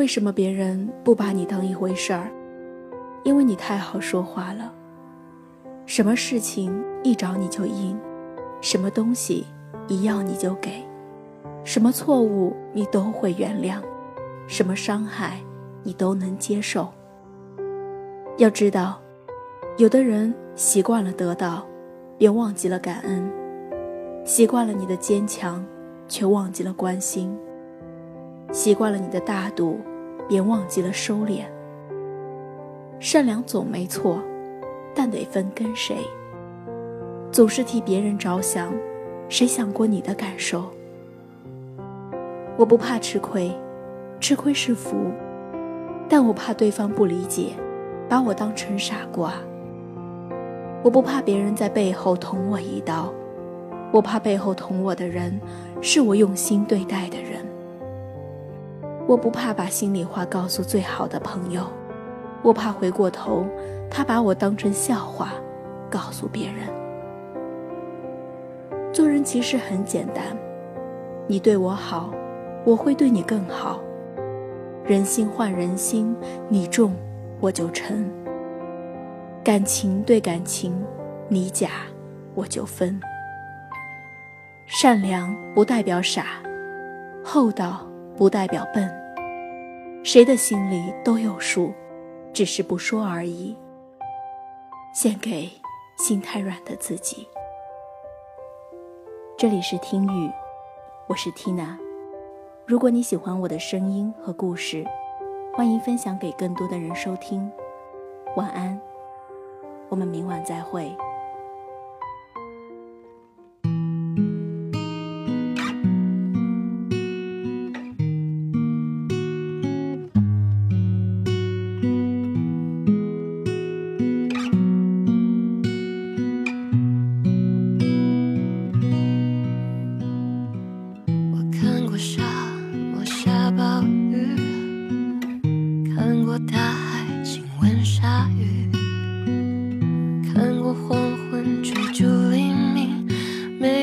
为什么别人不把你当一回事儿？因为你太好说话了。什么事情一找你就应，什么东西一要你就给，什么错误你都会原谅，什么伤害你都能接受。要知道，有的人习惯了得到，便忘记了感恩；习惯了你的坚强，却忘记了关心；习惯了你的大度，便忘记了收敛。善良总没错，但得分跟谁。总是替别人着想，谁想过你的感受？我不怕吃亏，吃亏是福，但我怕对方不理解。把我当成傻瓜。我不怕别人在背后捅我一刀，我怕背后捅我的人是我用心对待的人。我不怕把心里话告诉最好的朋友，我怕回过头他把我当成笑话告诉别人。做人其实很简单，你对我好，我会对你更好。人心换人心，你重。我就沉，感情对感情，你假我就分。善良不代表傻，厚道不代表笨，谁的心里都有数，只是不说而已。献给心太软的自己。这里是听雨，我是 Tina。如果你喜欢我的声音和故事。欢迎分享给更多的人收听，晚安，我们明晚再会。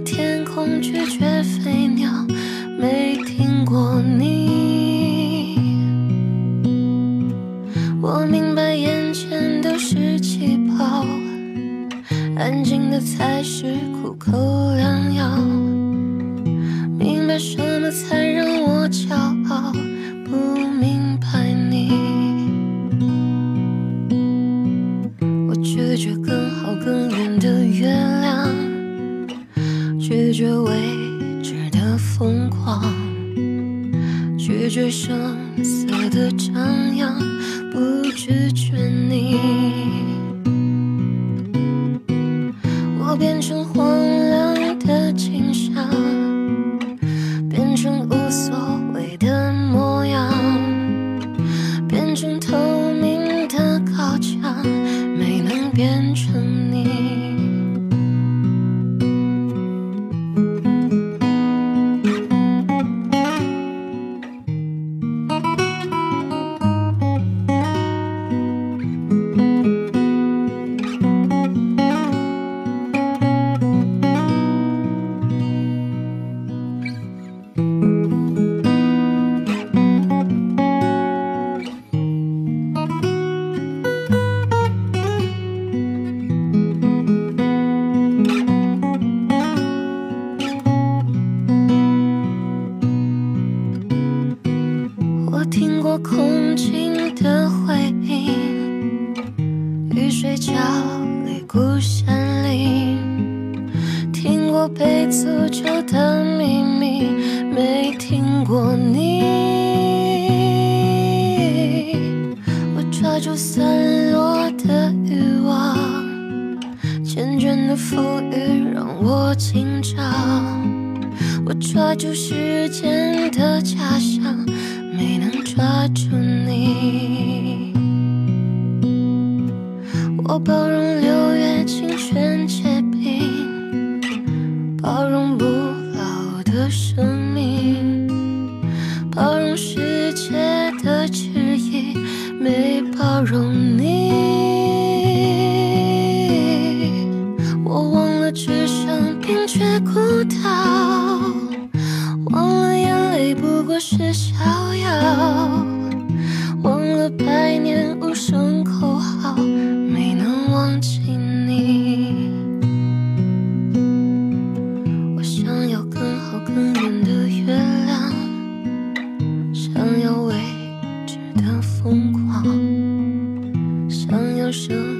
天空拒绝飞鸟，没拒绝未知的疯狂，拒绝声色的张扬，不拒绝角里孤身林，听过被诅咒的秘密，没听过你。我抓住散落的欲望，缱绻的浮语让我紧张。我。抓住时间的假象，没能抓住你。我包容六月清泉结冰，包容不老的生命，包容世界的质疑，没包容你。我忘了置身冰绝孤岛，忘了眼泪不过是逍遥，忘了百年无声舍。